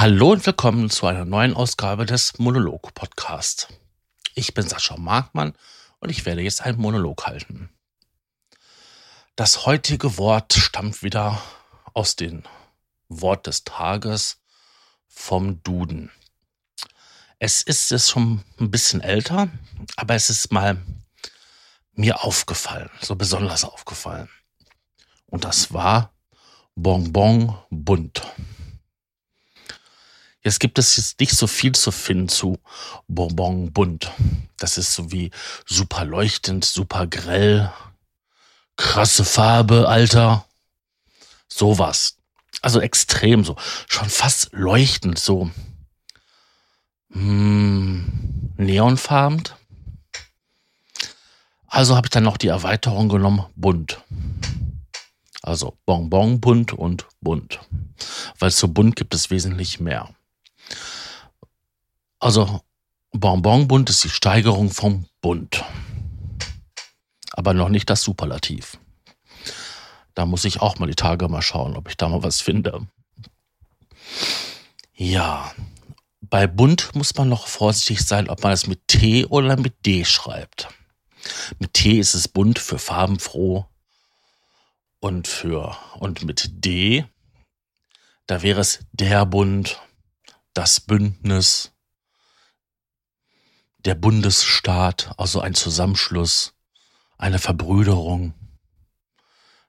Hallo und willkommen zu einer neuen Ausgabe des Monolog-Podcasts. Ich bin Sascha Markmann und ich werde jetzt einen Monolog halten. Das heutige Wort stammt wieder aus dem Wort des Tages vom Duden. Es ist es schon ein bisschen älter, aber es ist mal mir aufgefallen, so besonders aufgefallen. Und das war Bonbon bunt. Jetzt gibt es jetzt nicht so viel zu finden zu Bonbon bunt. Das ist so wie super leuchtend, super grell, krasse Farbe, Alter. Sowas. Also extrem so. Schon fast leuchtend, so. Mm, neonfarben. Also habe ich dann noch die Erweiterung genommen, bunt. Also Bonbon bunt und bunt. Weil zu bunt gibt es wesentlich mehr. Also Bonbonbunt ist die Steigerung vom Bunt. Aber noch nicht das Superlativ. Da muss ich auch mal die Tage mal schauen, ob ich da mal was finde. Ja, bei bunt muss man noch vorsichtig sein, ob man es mit T oder mit D schreibt. Mit T ist es bunt für farbenfroh und für und mit D da wäre es der Bund, das Bündnis, der Bundesstaat, also ein Zusammenschluss, eine Verbrüderung.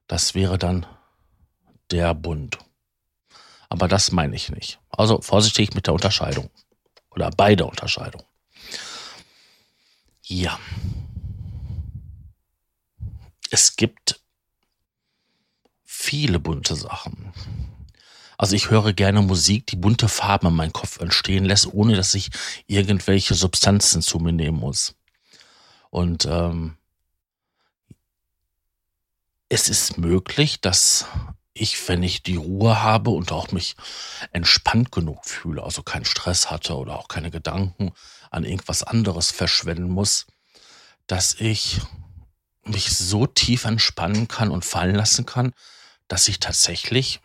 Das wäre dann der Bund. Aber das meine ich nicht. Also vorsichtig mit der Unterscheidung. Oder bei der Unterscheidung. Ja. Es gibt viele bunte Sachen. Also ich höre gerne Musik, die bunte Farben in meinem Kopf entstehen lässt, ohne dass ich irgendwelche Substanzen zu mir nehmen muss. Und ähm, es ist möglich, dass ich, wenn ich die Ruhe habe und auch mich entspannt genug fühle, also keinen Stress hatte oder auch keine Gedanken an irgendwas anderes verschwenden muss, dass ich mich so tief entspannen kann und fallen lassen kann, dass ich tatsächlich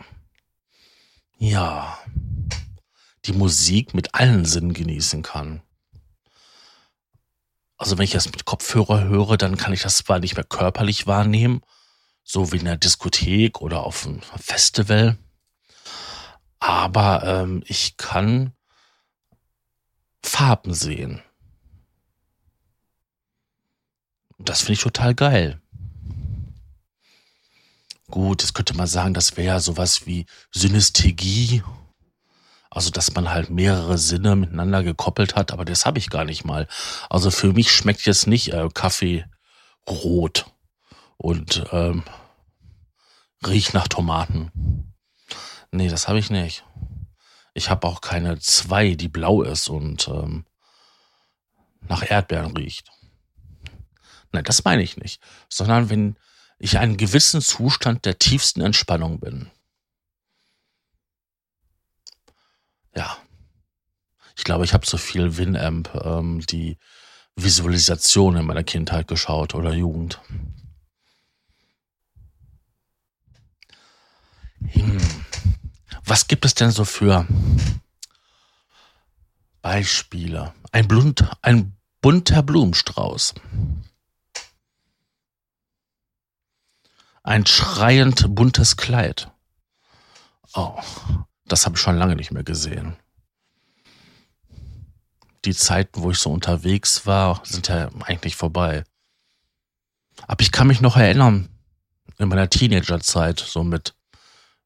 ja, die Musik mit allen Sinnen genießen kann. Also wenn ich das mit Kopfhörer höre, dann kann ich das zwar nicht mehr körperlich wahrnehmen, so wie in der Diskothek oder auf einem Festival, aber ähm, ich kann Farben sehen. Das finde ich total geil. Gut, jetzt könnte man sagen, das wäre ja sowas wie Synästhesie. Also, dass man halt mehrere Sinne miteinander gekoppelt hat, aber das habe ich gar nicht mal. Also für mich schmeckt jetzt nicht äh, Kaffee rot und ähm, riecht nach Tomaten. Nee, das habe ich nicht. Ich habe auch keine zwei, die blau ist und ähm, nach Erdbeeren riecht. Nein, das meine ich nicht. Sondern wenn ich einen gewissen Zustand der tiefsten Entspannung bin. Ja. Ich glaube, ich habe so viel Winamp, ähm, die Visualisation in meiner Kindheit geschaut oder Jugend. Hm. Was gibt es denn so für Beispiele? Ein, Blunt, ein bunter Blumenstrauß. Ein schreiend buntes Kleid. Oh, das habe ich schon lange nicht mehr gesehen. Die Zeiten, wo ich so unterwegs war, sind ja eigentlich vorbei. Aber ich kann mich noch erinnern, in meiner Teenagerzeit, so mit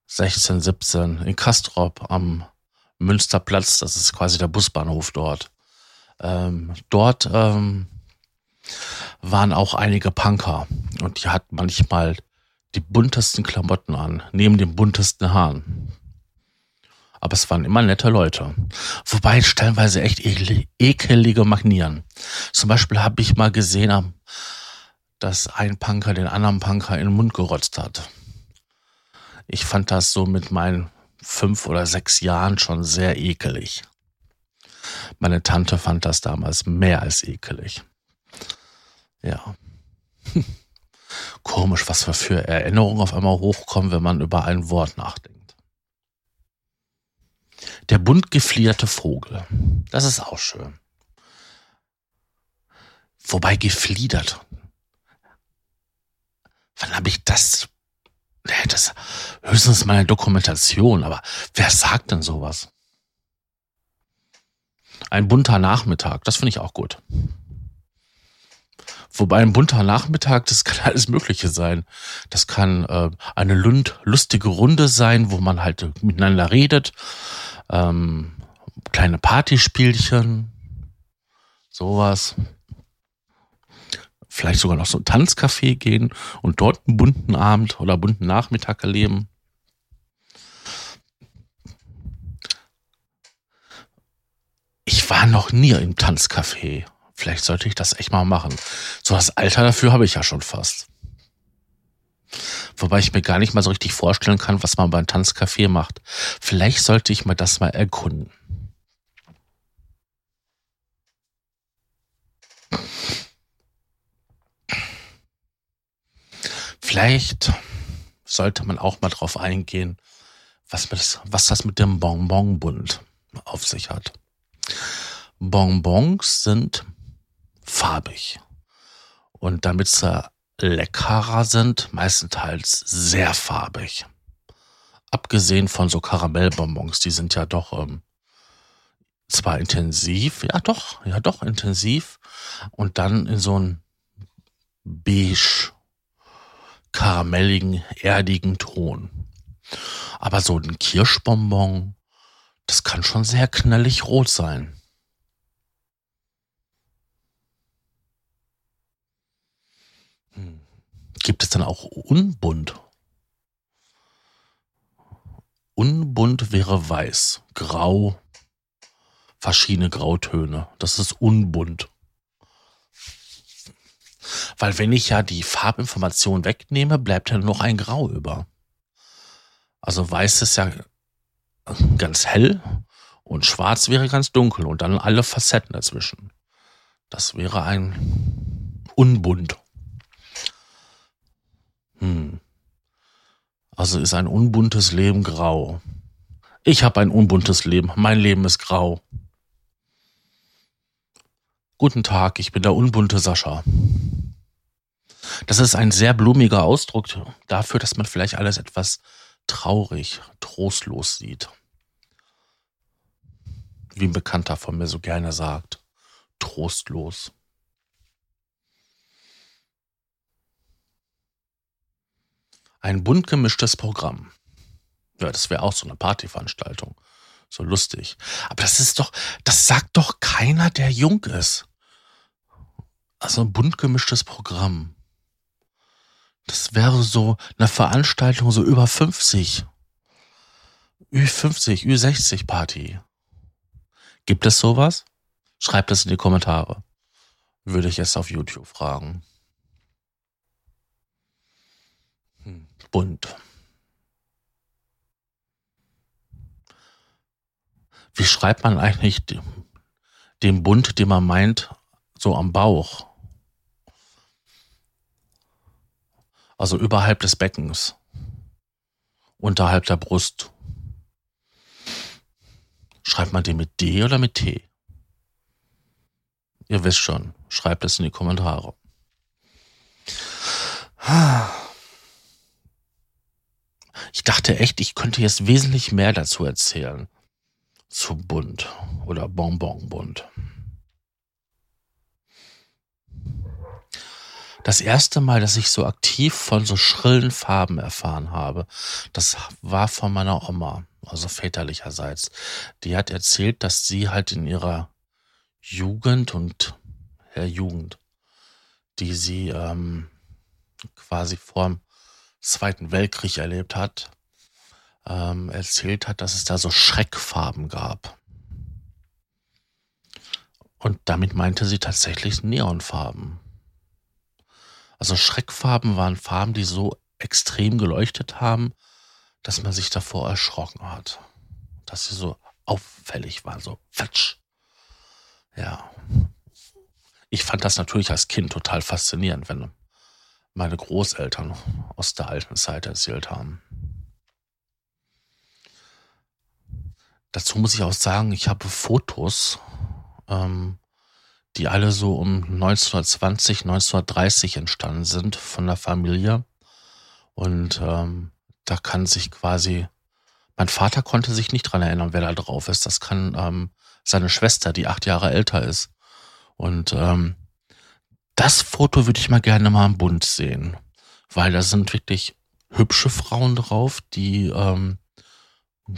16, 17, in Kastrop am Münsterplatz, das ist quasi der Busbahnhof dort. Ähm, dort ähm, waren auch einige Punker und die hatten manchmal die buntesten Klamotten an, neben den buntesten Haaren. Aber es waren immer nette Leute. Wobei stellenweise echt ekelige Manieren. Zum Beispiel habe ich mal gesehen, dass ein Punker den anderen Punker in den Mund gerotzt hat. Ich fand das so mit meinen fünf oder sechs Jahren schon sehr ekelig. Meine Tante fand das damals mehr als ekelig. Ja. Komisch, was für Erinnerungen auf einmal hochkommen, wenn man über ein Wort nachdenkt. Der bunt geflierte Vogel. Das ist auch schön. Wobei gefliedert. Wann habe ich das? Das höchstens mal eine Dokumentation, aber wer sagt denn sowas? Ein bunter Nachmittag, das finde ich auch gut. Wobei ein bunter Nachmittag, das kann alles Mögliche sein. Das kann äh, eine lund, lustige Runde sein, wo man halt miteinander redet. Ähm, kleine Partyspielchen, sowas. Vielleicht sogar noch so ein Tanzcafé gehen und dort einen bunten Abend oder bunten Nachmittag erleben. Ich war noch nie im Tanzcafé. Vielleicht sollte ich das echt mal machen. So das Alter dafür habe ich ja schon fast. Wobei ich mir gar nicht mal so richtig vorstellen kann, was man beim Tanzcafé macht. Vielleicht sollte ich mal das mal erkunden. Vielleicht sollte man auch mal drauf eingehen, was, das, was das mit dem Bonbonbund auf sich hat. Bonbons sind farbig. Und damit sie leckerer sind, meistenteils sehr farbig. Abgesehen von so Karamellbonbons, die sind ja doch ähm, zwar intensiv, ja doch, ja doch intensiv und dann in so einen beige, karamelligen, erdigen Ton. Aber so ein Kirschbonbon, das kann schon sehr knallig rot sein. Gibt es dann auch unbunt? Unbunt wäre weiß, grau, verschiedene Grautöne. Das ist unbunt. Weil wenn ich ja die Farbinformation wegnehme, bleibt ja nur noch ein Grau über. Also weiß ist ja ganz hell und schwarz wäre ganz dunkel und dann alle Facetten dazwischen. Das wäre ein unbunt. Also ist ein unbuntes Leben grau. Ich habe ein unbuntes Leben. Mein Leben ist grau. Guten Tag, ich bin der unbunte Sascha. Das ist ein sehr blumiger Ausdruck dafür, dass man vielleicht alles etwas traurig, trostlos sieht. Wie ein Bekannter von mir so gerne sagt. Trostlos. Ein bunt gemischtes Programm. Ja, das wäre auch so eine Partyveranstaltung. So lustig. Aber das ist doch, das sagt doch keiner, der jung ist. Also ein bunt gemischtes Programm. Das wäre so eine Veranstaltung so über 50. Ü50, Ü60 Party. Gibt es sowas? Schreibt es in die Kommentare. Würde ich jetzt auf YouTube fragen. Bunt. Wie schreibt man eigentlich den Bund, den man meint, so am Bauch? Also überhalb des Beckens, unterhalb der Brust. Schreibt man den mit D oder mit T? Ihr wisst schon, schreibt es in die Kommentare. Ich dachte echt, ich könnte jetzt wesentlich mehr dazu erzählen. Zu bunt oder Bonbonbunt. Das erste Mal, dass ich so aktiv von so schrillen Farben erfahren habe, das war von meiner Oma, also väterlicherseits. Die hat erzählt, dass sie halt in ihrer Jugend und ja, Jugend, die sie ähm, quasi vorm Zweiten Weltkrieg erlebt hat, ähm, erzählt hat, dass es da so Schreckfarben gab. Und damit meinte sie tatsächlich Neonfarben. Also Schreckfarben waren Farben, die so extrem geleuchtet haben, dass man sich davor erschrocken hat. Dass sie so auffällig waren, so fatsch. Ja. Ich fand das natürlich als Kind total faszinierend, wenn meine Großeltern aus der alten Zeit erzählt haben. dazu muss ich auch sagen, ich habe Fotos, ähm, die alle so um 1920, 1930 entstanden sind von der Familie. Und ähm, da kann sich quasi, mein Vater konnte sich nicht dran erinnern, wer da drauf ist. Das kann ähm, seine Schwester, die acht Jahre älter ist. Und ähm, das Foto würde ich mal gerne mal im Bund sehen, weil da sind wirklich hübsche Frauen drauf, die ähm,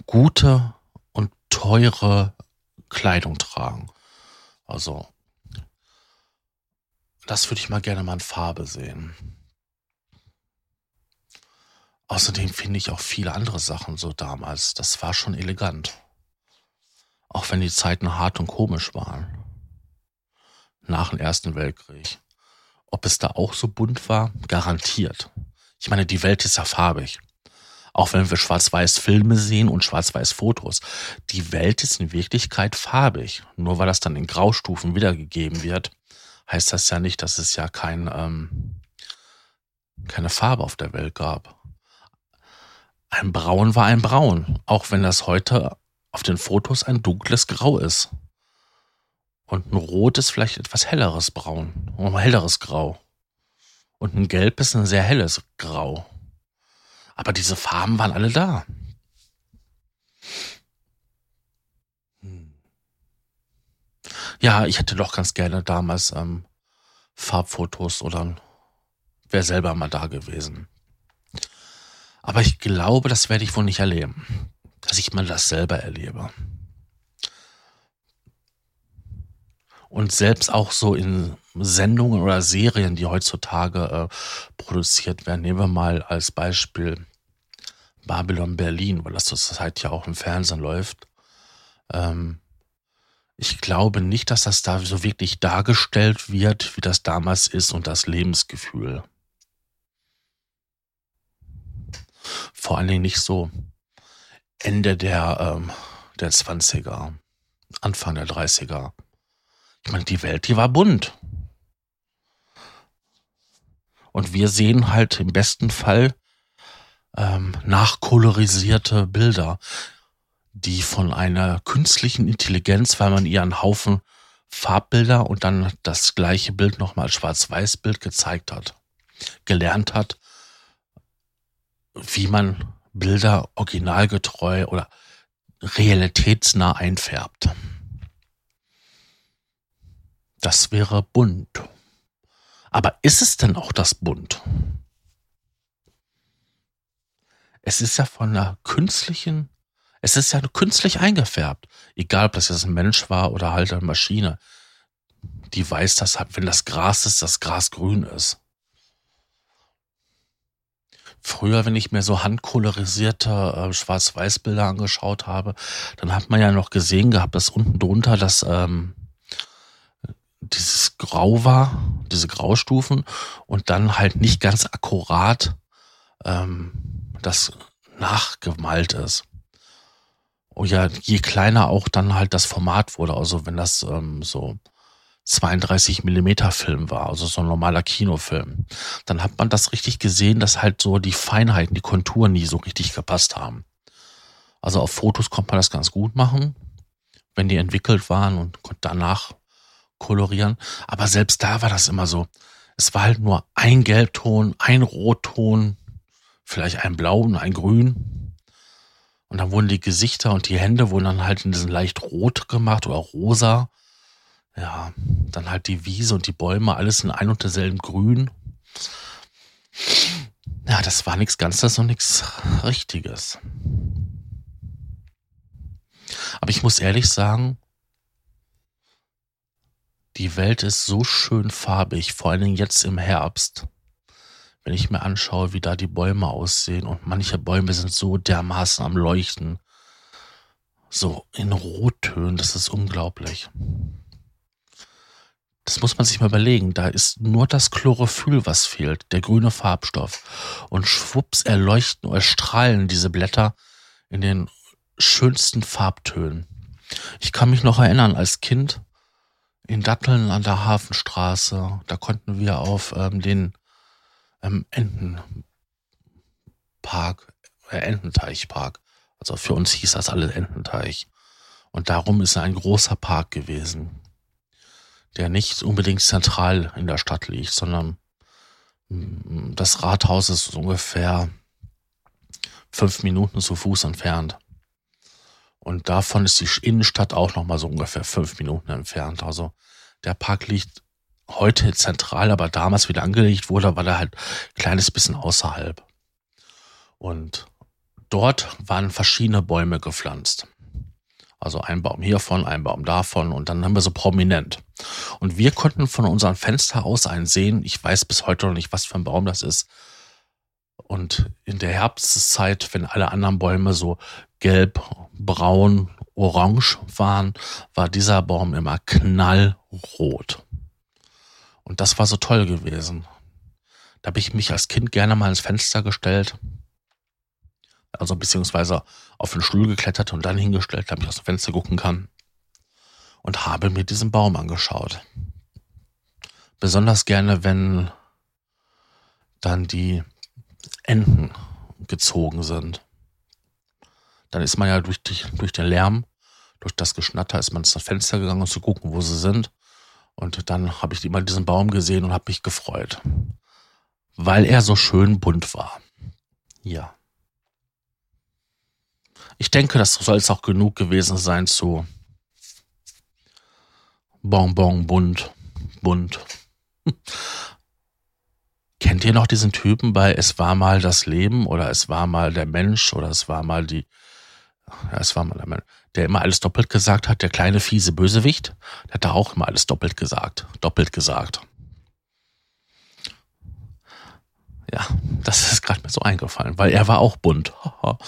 gute und teure Kleidung tragen. Also, das würde ich mal gerne mal in Farbe sehen. Außerdem finde ich auch viele andere Sachen so damals. Das war schon elegant. Auch wenn die Zeiten hart und komisch waren. Nach dem Ersten Weltkrieg. Ob es da auch so bunt war? Garantiert. Ich meine, die Welt ist ja farbig. Auch wenn wir schwarz-weiß Filme sehen und schwarz-weiß Fotos. Die Welt ist in Wirklichkeit farbig. Nur weil das dann in Graustufen wiedergegeben wird, heißt das ja nicht, dass es ja kein, ähm, keine Farbe auf der Welt gab. Ein Braun war ein Braun, auch wenn das heute auf den Fotos ein dunkles Grau ist. Und ein Rot ist vielleicht etwas helleres Braun, ein helleres Grau. Und ein Gelb ist ein sehr helles Grau. Aber diese Farben waren alle da. Hm. Ja, ich hätte doch ganz gerne damals ähm, Farbfotos oder wäre selber mal da gewesen. Aber ich glaube, das werde ich wohl nicht erleben, dass ich mal das selber erlebe. Und selbst auch so in Sendungen oder Serien, die heutzutage äh, produziert werden, nehmen wir mal als Beispiel Babylon Berlin, weil das zurzeit ja auch im Fernsehen läuft. Ähm, ich glaube nicht, dass das da so wirklich dargestellt wird, wie das damals ist und das Lebensgefühl. Vor allen Dingen nicht so Ende der, ähm, der 20er, Anfang der 30er. Ich meine, die Welt, die war bunt. Und wir sehen halt im besten Fall ähm, nachkolorisierte Bilder, die von einer künstlichen Intelligenz, weil man ihr einen Haufen Farbbilder und dann das gleiche Bild nochmal als Schwarz-Weiß-Bild gezeigt hat, gelernt hat, wie man Bilder originalgetreu oder realitätsnah einfärbt. Das wäre bunt. Aber ist es denn auch das bunt? Es ist ja von einer künstlichen, es ist ja künstlich eingefärbt. Egal, ob das jetzt ein Mensch war oder halt eine Maschine. Die weiß, dass wenn das Gras ist, das Gras grün ist. Früher, wenn ich mir so handkolorisierte äh, Schwarz-Weiß-Bilder angeschaut habe, dann hat man ja noch gesehen gehabt, dass unten drunter das ähm, dieses Grau war, diese Graustufen und dann halt nicht ganz akkurat ähm, das nachgemalt ist. Und ja, je kleiner auch dann halt das Format wurde, also wenn das ähm, so 32 Millimeter Film war, also so ein normaler Kinofilm, dann hat man das richtig gesehen, dass halt so die Feinheiten, die Konturen nie so richtig gepasst haben. Also auf Fotos konnte man das ganz gut machen, wenn die entwickelt waren und danach kolorieren. Aber selbst da war das immer so. Es war halt nur ein Gelbton, ein Rotton, vielleicht ein Blau und ein Grün. Und dann wurden die Gesichter und die Hände wurden dann halt in diesen leicht rot gemacht oder rosa. Ja, dann halt die Wiese und die Bäume, alles in ein und derselben Grün. Ja, das war nichts Ganzes und nichts Richtiges. Aber ich muss ehrlich sagen, die Welt ist so schön farbig, vor allen Dingen jetzt im Herbst. Wenn ich mir anschaue, wie da die Bäume aussehen und manche Bäume sind so dermaßen am Leuchten. So in Rottönen, das ist unglaublich. Das muss man sich mal überlegen. Da ist nur das Chlorophyll, was fehlt, der grüne Farbstoff. Und schwupps erleuchten oder strahlen diese Blätter in den schönsten Farbtönen. Ich kann mich noch erinnern, als Kind in Datteln an der Hafenstraße, da konnten wir auf ähm, den ähm, Entenpark, äh, Ententeichpark, also für uns hieß das alles Ententeich, Und darum ist ein großer Park gewesen, der nicht unbedingt zentral in der Stadt liegt, sondern mm, das Rathaus ist ungefähr fünf Minuten zu Fuß entfernt. Und davon ist die Innenstadt auch nochmal so ungefähr fünf Minuten entfernt. Also der Park liegt heute zentral, aber damals wieder angelegt wurde, war er halt ein kleines bisschen außerhalb. Und dort waren verschiedene Bäume gepflanzt. Also ein Baum hiervon, ein Baum davon und dann haben wir so prominent. Und wir konnten von unserem Fenster aus einen sehen. Ich weiß bis heute noch nicht, was für ein Baum das ist. Und in der Herbstzeit, wenn alle anderen Bäume so gelb, braun, orange waren, war dieser Baum immer knallrot. Und das war so toll gewesen. Da habe ich mich als Kind gerne mal ins Fenster gestellt. Also beziehungsweise auf den Stuhl geklettert und dann hingestellt, damit ich aus dem Fenster gucken kann. Und habe mir diesen Baum angeschaut. Besonders gerne, wenn dann die Enten gezogen sind. Dann ist man ja durch, die, durch den Lärm, durch das Geschnatter, ist man ins Fenster gegangen, um zu gucken, wo sie sind. Und dann habe ich immer diesen Baum gesehen und habe mich gefreut, weil er so schön bunt war. Ja. Ich denke, das soll es auch genug gewesen sein zu Bonbon bunt, bunt. Kennt ihr noch diesen Typen bei Es war mal das Leben oder Es war mal der Mensch oder Es war mal die, ja, es war mal der Mensch der immer alles doppelt gesagt hat, der kleine fiese Bösewicht, der hat da auch immer alles doppelt gesagt, doppelt gesagt. Ja, das ist gerade mir so eingefallen, weil er war auch bunt.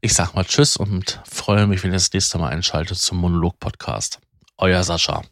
Ich sag mal Tschüss und freue mich, wenn ihr das nächste Mal einschaltet zum Monolog-Podcast. Euer Sascha.